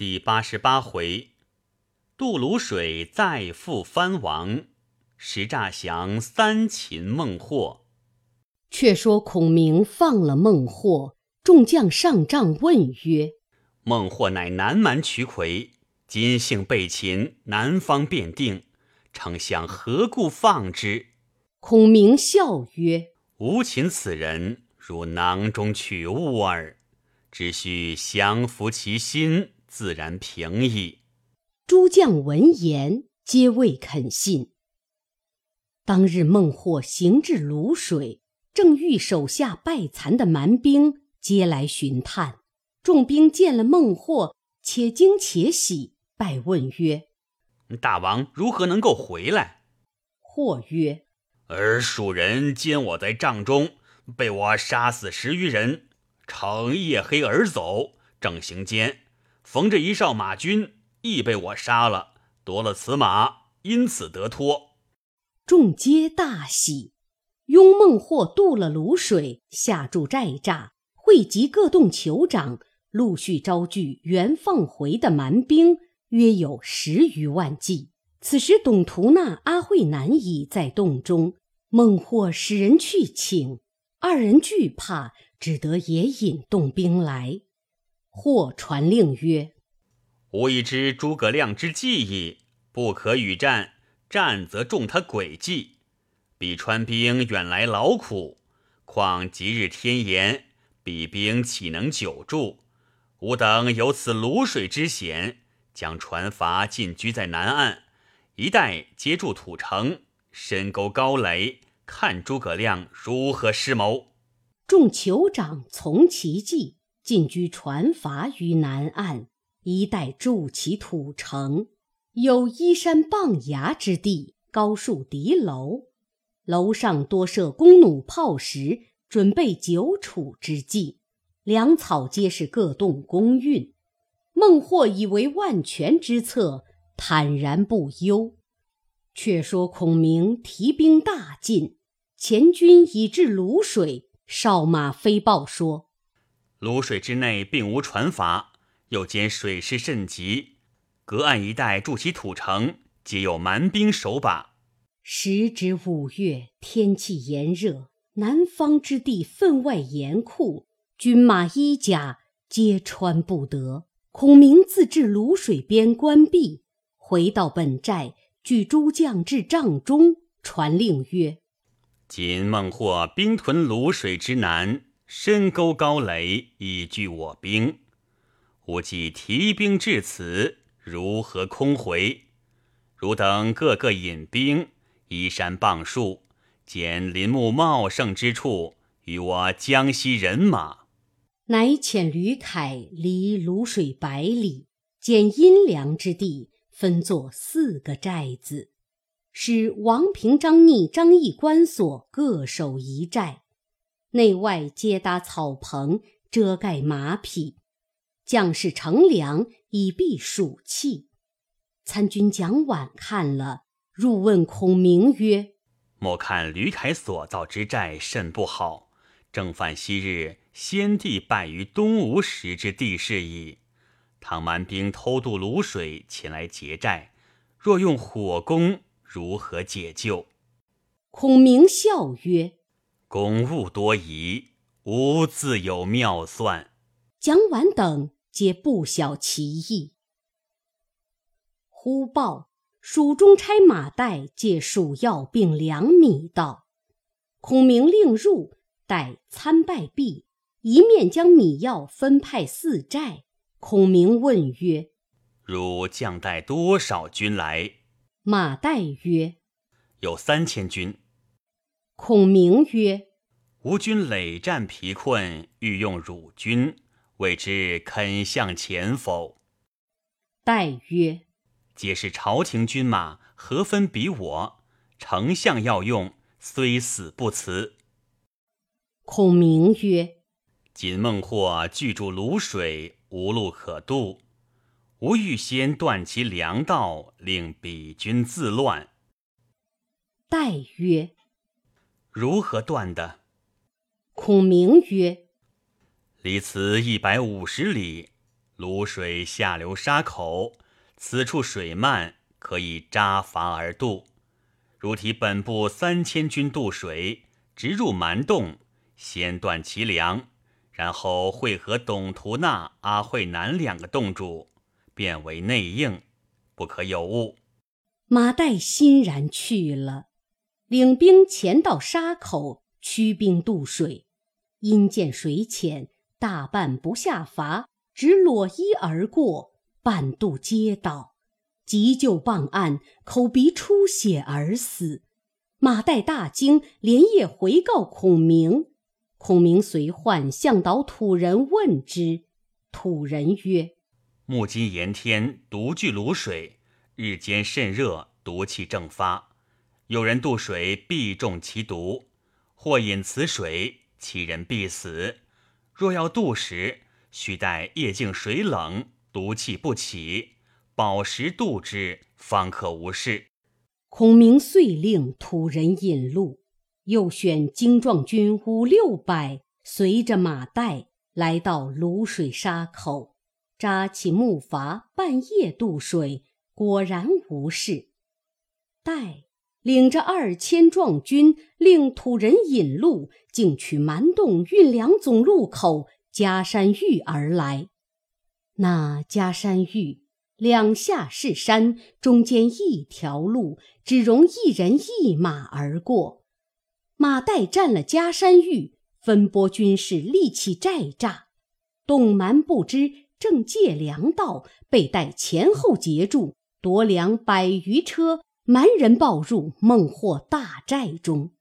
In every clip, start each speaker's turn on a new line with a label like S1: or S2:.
S1: 第八十八回，渡泸水再复藩王，石诈降三擒孟获。
S2: 却说孔明放了孟获，众将上帐问曰：“
S1: 孟获乃南蛮渠魁，今幸被擒，南方便定，丞相何故放之？”
S2: 孔明笑曰：“
S1: 吾擒此人，如囊中取物耳。只需降服其心，自然平矣。”
S2: 诸将闻言，皆未肯信。当日孟获行至泸水。正遇手下败残的蛮兵皆来寻探，众兵见了孟获，且惊且喜，拜问曰：“
S1: 大王如何能够回来？”
S2: 或曰：“
S1: 而蜀人奸我在帐中，被我杀死十余人，乘夜黑而走，正行间，逢着一哨马军，亦被我杀了，夺了此马，因此得脱。”
S2: 众皆大喜。拥孟获渡了泸水，下筑寨栅，汇集各洞酋长，陆续招聚原放回的蛮兵，约有十余万计。此时，董图纳、阿慧南已在洞中。孟获使人去请，二人惧怕，只得也引洞兵来。或传令曰：“
S1: 吾已知诸葛亮之计矣，不可与战，战则中他诡计。”彼川兵远来劳苦，况即日天炎，彼兵岂能久住？吾等有此泸水之险，将船筏进居在南岸，一带接住土城，深沟高垒，看诸葛亮如何施谋。
S2: 众酋长从其计，进居船筏于南岸，一带筑起土城，有依山傍崖之地，高树敌楼。楼上多设弓弩炮石，准备久处之计。粮草皆是各洞供运。孟获以为万全之策，坦然不忧。却说孔明提兵大进，前军已至泸水，哨马飞报说：
S1: 泸水之内并无船筏，又兼水势甚急，隔岸一带筑起土城，皆有蛮兵守把。
S2: 时值五月，天气炎热，南方之地分外严酷，军马衣甲皆穿不得。孔明自至泸水边关闭，回到本寨，据诸将至帐中，传令曰：“
S1: 今孟获兵屯泸水之南，深沟高垒，以拒我兵。吾既提兵至此，如何空回？汝等各个引兵。”依山傍树，见林木茂盛之处，与我江西人马。
S2: 乃遣吕凯离泸水百里，见阴凉之地，分作四个寨子，使王平、张逆、张毅关锁各守一寨，内外皆搭草棚，遮盖马匹，将士乘凉以避暑气。参军蒋琬看了。入问孔明曰：“
S1: 莫看吕凯所造之寨甚不好，正犯昔日先帝败于东吴时之地势矣。倘蛮兵偷渡泸水前来劫寨，若用火攻，如何解救？”
S2: 孔明笑曰：“
S1: 公务多疑，吾自有妙算。”
S2: 蒋琬等皆不晓其意。忽报。蜀中差马岱借蜀药并粮米道，孔明令入，待参拜毕，一面将米药分派四寨。孔明问曰：“
S1: 汝将带多少军来？”
S2: 马岱曰：“
S1: 有三千军。”
S2: 孔明曰：“
S1: 吾军累战疲困，欲用汝军，未知肯向前否？”
S2: 待曰。
S1: 皆是朝廷军马，何分彼我？丞相要用，虽死不辞。
S2: 孔明曰：“
S1: 今孟获拒住泸水，无路可渡，吾欲先断其粮道，令彼军自乱。”
S2: 待曰：“
S1: 如何断的？”
S2: 孔明曰：“
S1: 离此一百五十里，泸水下流沙口，此处水漫，可以扎筏而渡。如提本部三千军渡水，直入蛮洞，先断其粮，然后会合董图纳、阿惠南两个洞主，变为内应，不可有误。
S2: 马岱欣然去了，领兵前到沙口，驱兵渡水。因见水浅，大半不下筏，只裸衣而过，半渡皆倒，急救傍岸，口鼻出血而死。马岱大惊，连夜回告孔明。孔明随唤向导土人问之，土人曰：“
S1: 木今炎天，独具卤水，日间甚热，毒气正发。有人渡水，必中其毒，或饮此水，其人必死。若要渡时，须待夜静水冷，毒气不起，饱食渡之，方可无事。”
S2: 孔明遂令土人引路，又选精壮军五六百，随着马岱来到泸水沙口，扎起木筏，半夜渡水，果然无事。岱领着二千壮军，令土人引路，径取蛮洞运粮总路口嘉山峪而来。那嘉山峪。两下是山，中间一条路，只容一人一马而过。马岱占了嘉山峪，分拨军士立起寨栅。董蛮不知，正借粮道，被岱前后截住，夺粮百余车。蛮人报入孟获大寨中。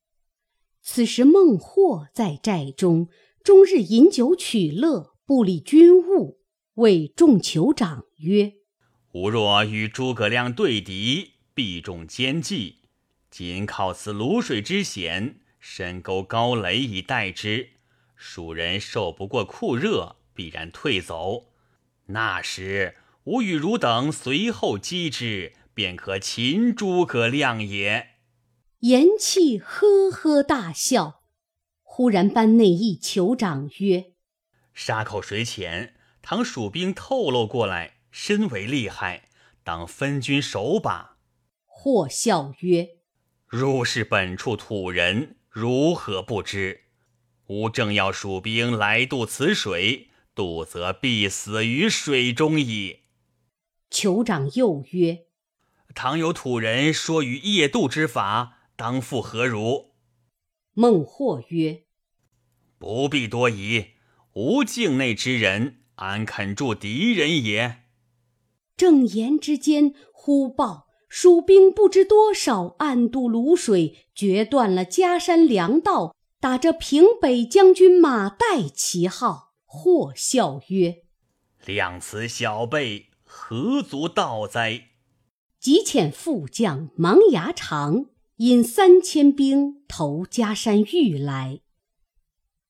S2: 此时孟获在寨中，终日饮酒取乐，不理军务，谓众酋长曰。
S1: 吾若与诸葛亮对敌，必中奸计。今靠此泸水之险，深沟高垒以待之。蜀人受不过酷热，必然退走。那时吾与汝等随后击之，便可擒诸葛亮也。
S2: 言气，呵呵大笑。忽然班内一酋长曰：“
S1: 沙口水浅，倘蜀兵透露过来。”身为厉害，当分军守把。
S2: 或笑曰：“
S1: 汝是本处土人，如何不知？吾正要蜀兵来渡此水，渡则必死于水中矣。”
S2: 酋长又曰：“
S1: 倘有土人说于夜渡之法，当复何如？”
S2: 孟获曰：“
S1: 不必多疑，吾境内之人，安肯助敌人也？”
S2: 正言之间，忽报蜀兵不知多少，暗渡泸水，决断了嘉山粮道，打着平北将军马岱旗号。或笑曰：“
S1: 量此小辈，何足道哉？”
S2: 即遣副将芒牙长引三千兵投嘉山峪来。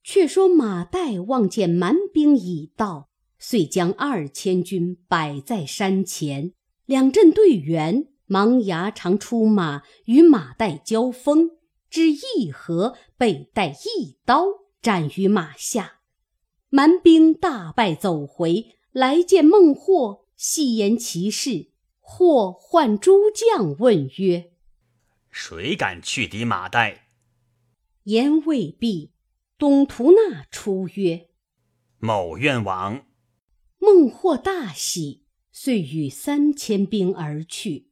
S2: 却说马岱望见蛮兵已到。遂将二千军摆在山前，两阵队员，芒牙长出马与马岱交锋，只一合，被岱一刀斩于马下。蛮兵大败，走回来见孟获，细言其事。或唤诸将问曰：“
S1: 谁敢去敌马岱？”
S2: 言未毕，董图纳出曰：“
S1: 某愿往。”
S2: 孟获大喜，遂与三千兵而去。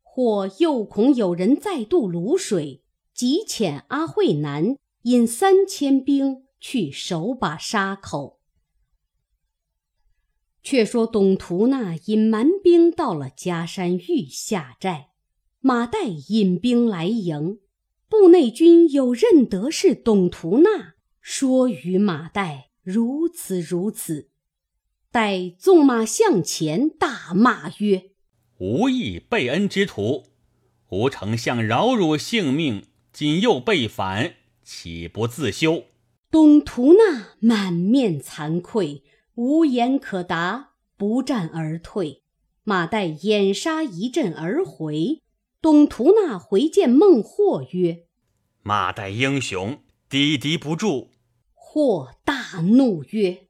S2: 或又恐有人再渡泸水，即遣阿惠南引三千兵去守把沙口。却说董图纳引蛮兵到了嘉山峪下寨，马岱引兵来迎，部内军有认得是董图纳，说与马岱如此如此。待纵马向前，大骂曰：“
S1: 无义背恩之徒！吾丞相饶汝性命，今又背反，岂不自羞？”
S2: 董图纳满面惭愧，无言可答，不战而退。马岱掩杀一阵而回。董图纳回见孟获曰：“
S1: 马岱英雄，抵敌不住。”
S2: 或大怒曰：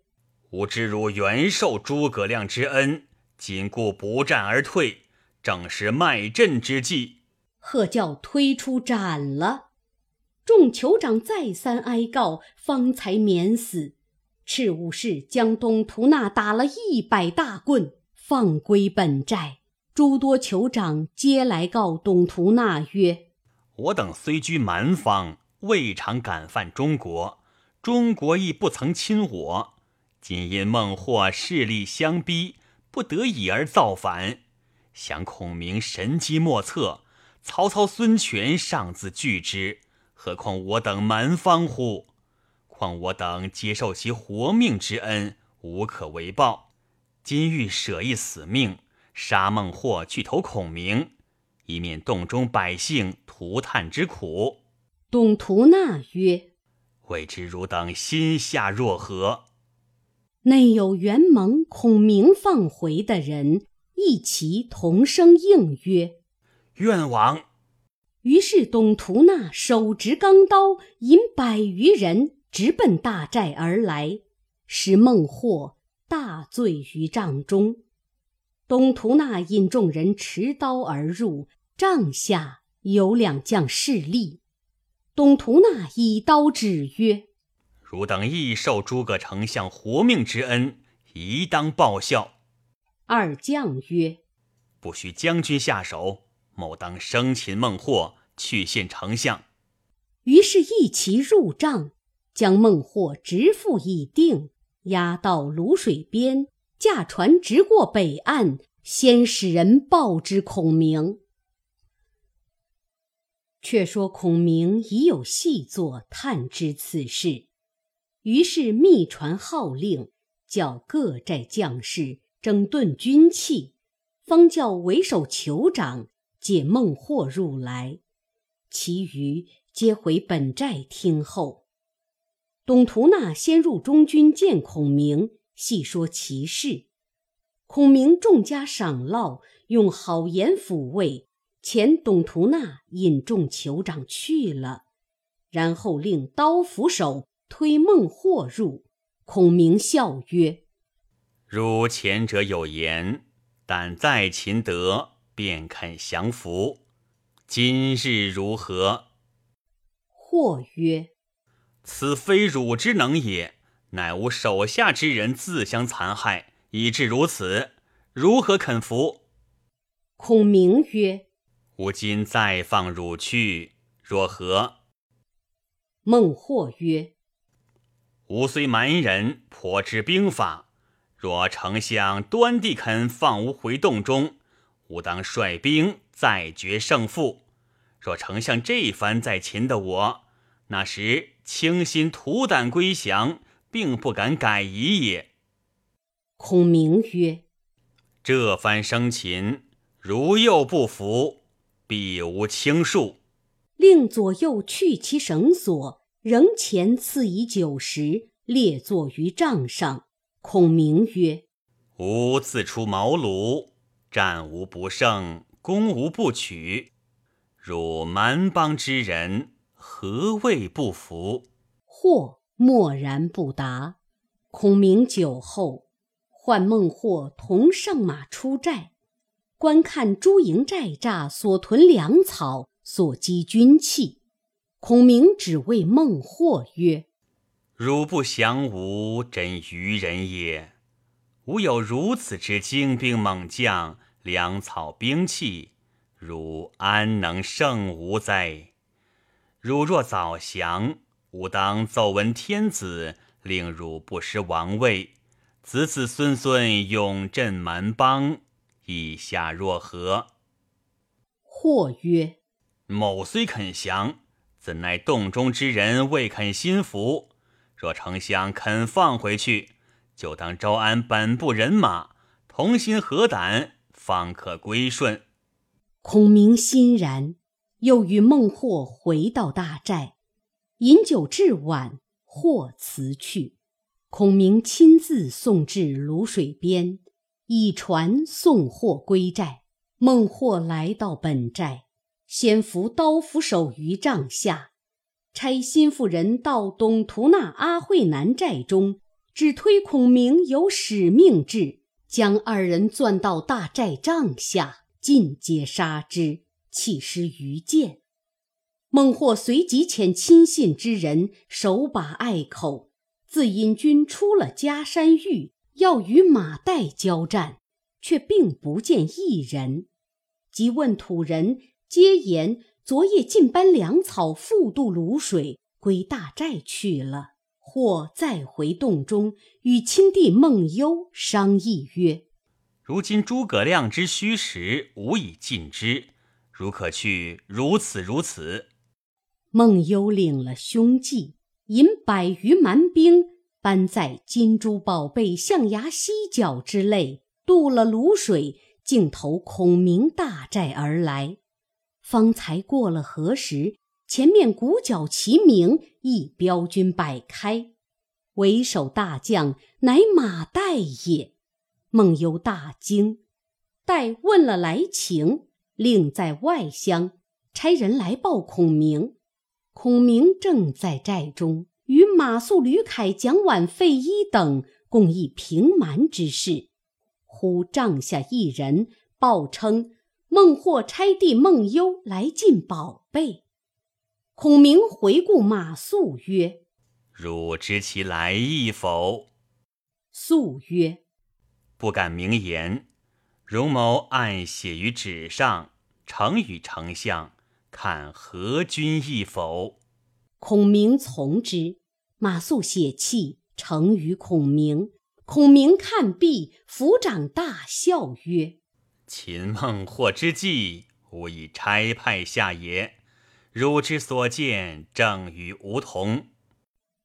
S1: 吾知汝原受诸葛亮之恩，今故不战而退，正是卖阵之计。
S2: 贺教推出斩了。众酋长再三哀告，方才免死。赤武士将东图那打了一百大棍，放归本寨。诸多酋长皆来告东图那曰：“
S1: 我等虽居蛮方，未尝敢犯中国，中国亦不曾侵我。今因孟获势力相逼，不得已而造反。想孔明神机莫测，曹操、孙权尚自惧之，何况我等蛮方乎？”况我等接受其活命之恩，无可为报。今欲舍一死命，杀孟获，去投孔明，以免洞中百姓涂炭之苦。
S2: 董图那曰：“
S1: 未知汝等心下若何？”
S2: 内有元蒙孔明放回的人，一齐同声应曰：“
S1: 愿往。”
S2: 于是董图那手执钢刀，引百余人。直奔大寨而来，使孟获大醉于帐中。董图纳引众人持刀而入，帐下有两将侍立。董图纳以刀指曰：“
S1: 汝等亦受诸葛丞相活命之恩，宜当报效。”
S2: 二将曰：“
S1: 不许将军下手，某当生擒孟获，去献丞相。”
S2: 于是，一齐入帐。将孟获直缚已定，押到泸水边，驾船直过北岸，先使人报之孔明。却说孔明已有细作探知此事，于是密传号令，叫各寨将士整顿军器，方叫为首酋长解孟获入来，其余皆回本寨听候。董图那先入中军见孔明，细说其事。孔明重加赏烙，用好言抚慰，遣董图那引众酋长去了。然后令刀斧手推孟获入。孔明笑曰：“
S1: 如前者有言，但在秦德，便肯降服。今日如何？”
S2: 或曰。
S1: 此非汝之能也，乃吾手下之人自相残害，以致如此。如何肯服？
S2: 孔明曰：“
S1: 吾今再放汝去，若何？”
S2: 孟获曰：“
S1: 吾虽蛮人，颇知兵法。若丞相端地肯放吾回洞中，吾当率兵再决胜负。若丞相这番再擒的我，那时……”倾心吐胆归降，并不敢改疑也。
S2: 孔明曰：“
S1: 这番生擒，如又不服，必无轻恕。”
S2: 令左右去其绳索，仍前赐以酒食，列坐于帐上。孔明曰：“
S1: 吾自出茅庐，战无不胜，攻无不取。汝蛮邦之人。”何谓不服？
S2: 或默然不答。孔明酒后，唤孟获同上马出寨，观看诸营寨栅所屯粮草，所积军器。孔明只谓孟获曰：“
S1: 汝不降吾，真愚人也。吾有如此之精兵猛将，粮草兵器，汝安能胜吾哉？”汝若早降，吾当奏闻天子，令汝不失王位，子子孙孙永镇蛮邦。意下若何？
S2: 或曰：“
S1: 某虽肯降，怎奈洞中之人未肯心服。若丞相肯放回去，就当招安本部人马，同心合胆，方可归顺。”
S2: 孔明欣然。又与孟获回到大寨，饮酒至晚，获辞去。孔明亲自送至泸水边，以船送获归寨。孟获来到本寨，先伏刀斧手于帐下，差心腹人到董图那阿慧南寨中，只推孔明有使命至，将二人钻到大寨帐下，尽皆杀之，弃师于剑。孟获随即遣亲信之人守把隘口，自引军出了嘉山峪，要与马岱交战，却并不见一人。即问土人，皆言昨夜进班粮草，复渡泸水，归大寨去了。或再回洞中，与亲弟孟幽商议曰：“
S1: 如今诸葛亮之虚实，无以尽之，如可去，如此如此。”
S2: 孟幽领了凶计，引百余蛮兵，搬在金珠宝贝象牙犀角之类，渡了泸水。径投孔明大寨而来，方才过了河时，前面鼓角齐鸣，一彪军摆开，为首大将乃马岱也。孟幽大惊，待问了来情，令在外乡差人来报孔明。孔明正在寨中，与马谡、吕凯、蒋琬、费祎等共议平蛮之事。忽帐下一人报称，孟获差弟孟优来进宝贝。孔明回顾马谡曰：“
S1: 汝知其来意否？”
S2: 素曰：“
S1: 不敢明言。容某按写于纸上，呈与丞相，看何君意否？”
S2: 孔明从之。马谡写契，呈与孔明。孔明看毕，抚掌大笑曰：“
S1: 秦孟获之计，吾已差派下也。汝之所见，正与吾同。”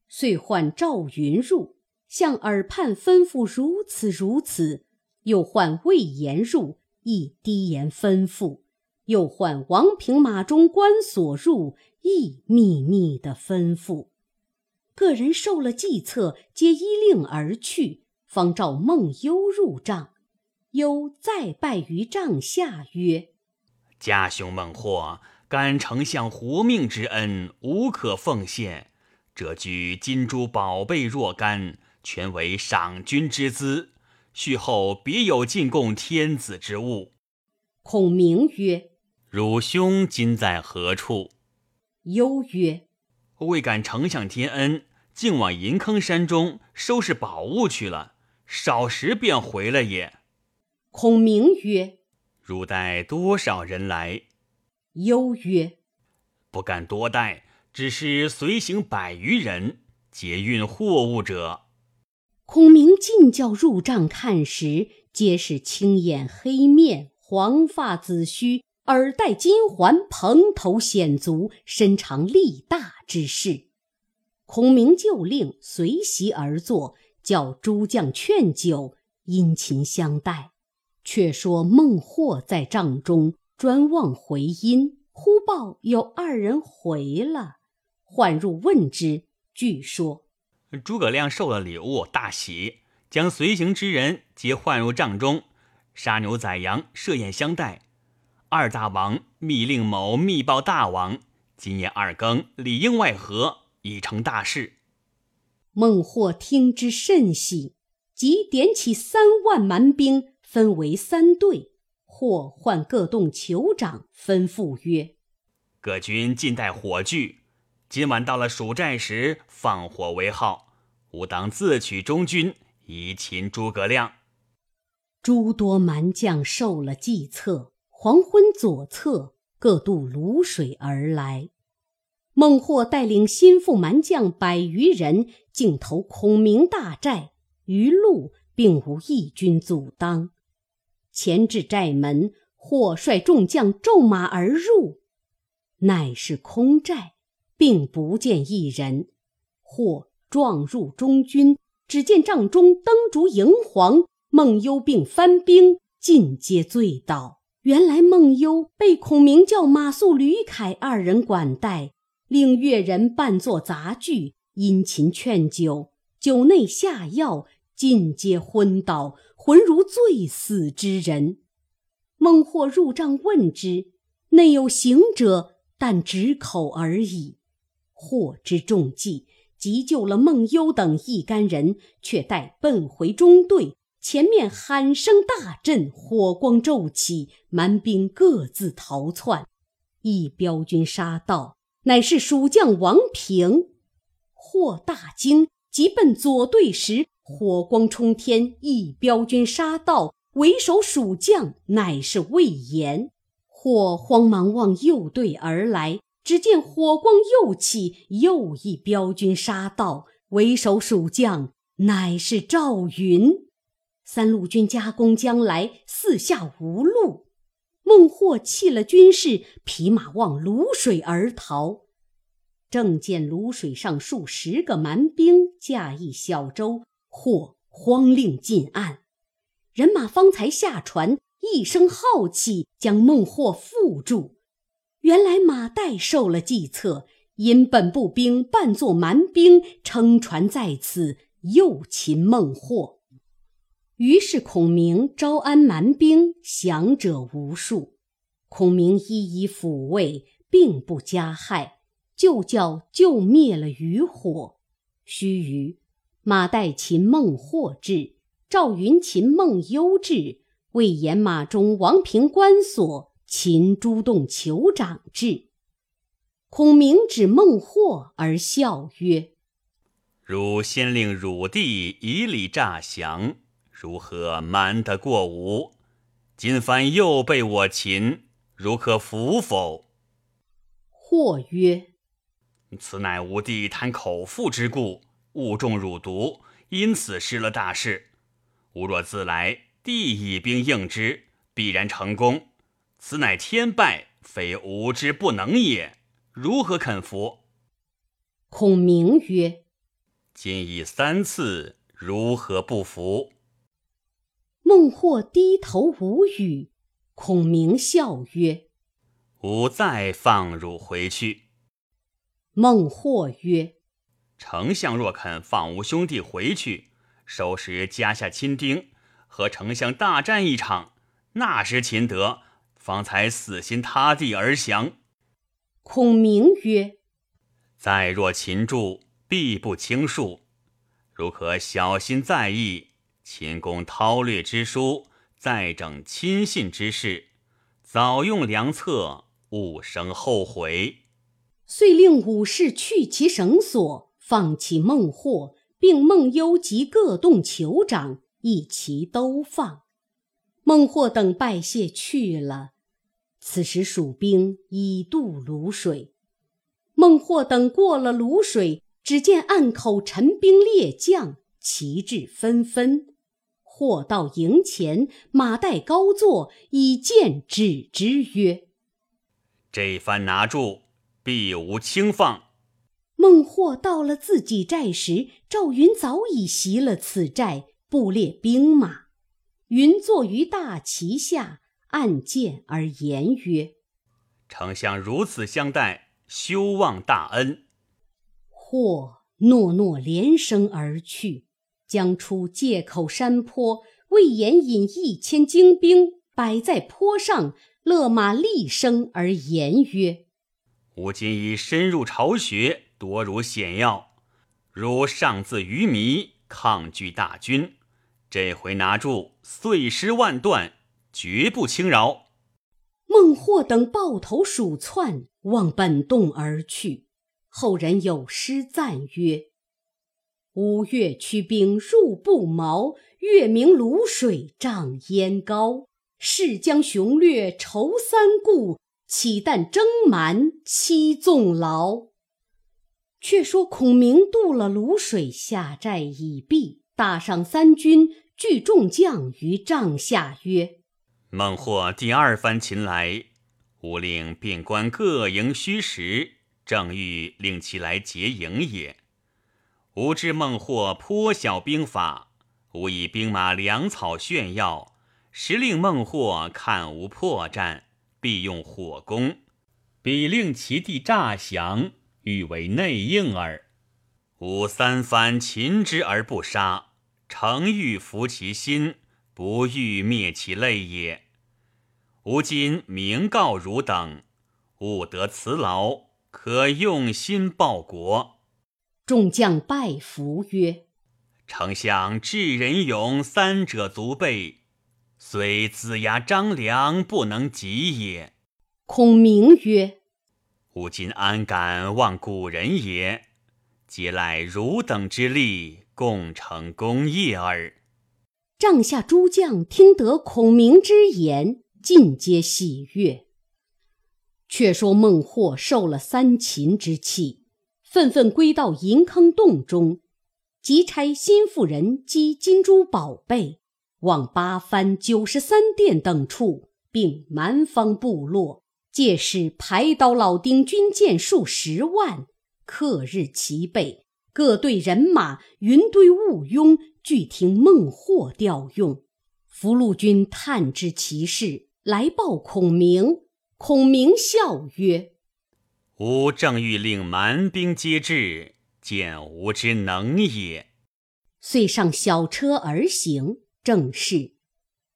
S2: 遂唤赵云入，向耳畔吩咐如此如此；又唤魏延入，亦低言吩咐；又唤王平、马中、关索入，亦秘密的吩咐。个人受了计策，皆依令而去。方召孟幽入帐，幽再拜于帐下曰：“
S1: 家兄孟获，感丞相活命之恩，无可奉献。这具金珠宝贝若干，全为赏君之资。续后别有进贡天子之物。”
S2: 孔明曰：“
S1: 汝兄今在何处？”
S2: 幽曰：“
S1: 未敢丞相天恩，竟往银坑山中收拾宝物去了。”少时便回了也。
S2: 孔明曰：“
S1: 汝带多少人来？”
S2: 忧曰：“
S1: 不敢多带，只是随行百余人，劫运货物者。”
S2: 孔明进教入帐看时，皆是青眼黑面、黄发紫须、耳戴金环、蓬头显足、身长力大之士。孔明就令随席而坐。叫诸将劝酒，殷勤相待。却说孟获在帐中专望回音，忽报有二人回了，唤入问之。据说
S1: 诸葛亮受了礼物，大喜，将随行之人皆唤入帐中，杀牛宰羊，设宴相待。二大王密令某密报大王，今夜二更里应外合，已成大事。
S2: 孟获听之甚喜，即点起三万蛮兵，分为三队。或唤各洞酋长，吩咐曰：“
S1: 各军尽带火炬，今晚到了蜀寨时，放火为号。吾当自取中军，以擒诸葛亮。”
S2: 诸多蛮将受了计策，黄昏左侧各渡泸水而来。孟获带领心腹蛮将百余人，径投孔明大寨，余路并无一军阻挡。前至寨门，或率众将骤马而入，乃是空寨，并不见一人。或撞入中军，只见帐中灯烛荧黄，孟幽并番兵尽皆醉倒。原来孟幽被孔明叫马谡、吕凯二人管带。令乐人扮作杂剧，殷勤劝酒，酒内下药，尽皆昏倒，浑如醉死之人。孟获入帐问之，内有行者，但止口而已。获知中计，急救了孟优等一干人，却待奔回中队，前面喊声大震，火光骤起，蛮兵各自逃窜。一彪军杀到，乃是蜀将王平。霍大惊，急奔左队时，火光冲天，一彪军杀到，为首蜀将乃是魏延。霍慌忙往右队而来，只见火光又起，又一镖军杀到，为首蜀将乃是赵云。三路军夹攻将来，四下无路。孟获弃了军士，匹马望泸水而逃。正见泸水上数十个蛮兵驾一小舟，或慌令进岸。人马方才下船，一声号泣，将孟获缚住。原来马岱受了计策，引本部兵扮作蛮兵，撑船在此，诱擒孟获。于是孔明招安蛮兵，降者无数。孔明一一抚慰，并不加害，就叫救灭了余火。须臾，马岱擒孟获至，赵云擒孟优至，魏延马中王平关索擒朱洞酋长至。孔明指孟获而笑曰：“
S1: 汝先令汝弟以礼诈降。”如何瞒得过吾？今番又被我擒，如可服否？
S2: 或曰：“
S1: 此乃吾弟贪口腹之故，误中汝毒，因此失了大事。吾若自来，弟以兵应之，必然成功。此乃天败，非吾之不能也。如何肯服？”
S2: 孔明曰：“
S1: 今已三次，如何不服？”
S2: 孟获低头无语，孔明笑曰：“
S1: 吾再放汝回去。”
S2: 孟获曰：“
S1: 丞相若肯放吾兄弟回去，收拾家下亲丁，和丞相大战一场，那时擒得，方才死心塌地而降。”
S2: 孔明曰：“
S1: 再若擒住，必不轻恕，如可小心在意。”秦公韬略之书，再整亲信之事，早用良策，勿生后悔。
S2: 遂令武士去其绳索，放弃孟获，并孟优及各洞酋长一齐都放。孟获等拜谢去了。此时蜀兵已渡泸水，孟获等过了泸水，只见岸口陈兵列将，旗帜纷纷。或到营前，马岱高坐，以剑指之曰：“
S1: 这番拿住，必无轻放。”
S2: 孟获到了自己寨时，赵云早已袭了此寨，布列兵马。云坐于大旗下，按剑而言曰：“
S1: 丞相如此相待，休忘大恩。”
S2: 或诺诺连声而去。将出界口山坡，魏延引一千精兵摆在坡上，勒马厉声而言曰：“
S1: 吾今已深入巢穴，夺如险要，如上自愚迷，抗拒大军。这回拿住，碎尸万段，绝不轻饶。”
S2: 孟获等抱头鼠窜，往本洞而去。后人有诗赞曰。五岳驱兵入不毛，月明泸水涨烟高。势将雄略愁三顾，岂但征蛮期纵劳。却说孔明渡了泸水，下寨已毕，大上三军，聚众将于帐下曰：“
S1: 孟获第二番擒来，吾令便官各营虚实，正欲令其来劫营也。”吾知孟获颇晓兵法，吾以兵马粮草炫耀，时令孟获看无破绽，必用火攻，彼令其地诈降，欲为内应耳。吾三番擒之而不杀，诚欲服其心，不欲灭其类也。吾今明告汝等，勿得辞劳，可用心报国。
S2: 众将拜服曰：“
S1: 丞相智仁勇，三者足备，虽子牙张良不能及也。”
S2: 孔明曰：“
S1: 吾今安敢忘古人也？皆赖汝等之力，共成功业耳。”
S2: 帐下诸将听得孔明之言，尽皆喜悦。却说孟获受了三秦之气，愤愤归到银坑洞中，即差心腹人积金珠宝贝，往八幡、九十三殿等处，并蛮方部落，借势排刀老丁军舰数十万，克日齐备，各队人马云堆雾拥，俱听孟获调用。福禄军探知其事，来报孔明。孔明笑曰：“
S1: 吾正欲令蛮兵皆至，见吾之能也。”
S2: 遂上小车而行。正是：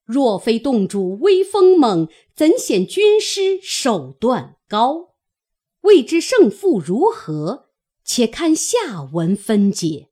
S2: 若非洞主威风猛，怎显军师手段高？未知胜负如何？且看下文分解。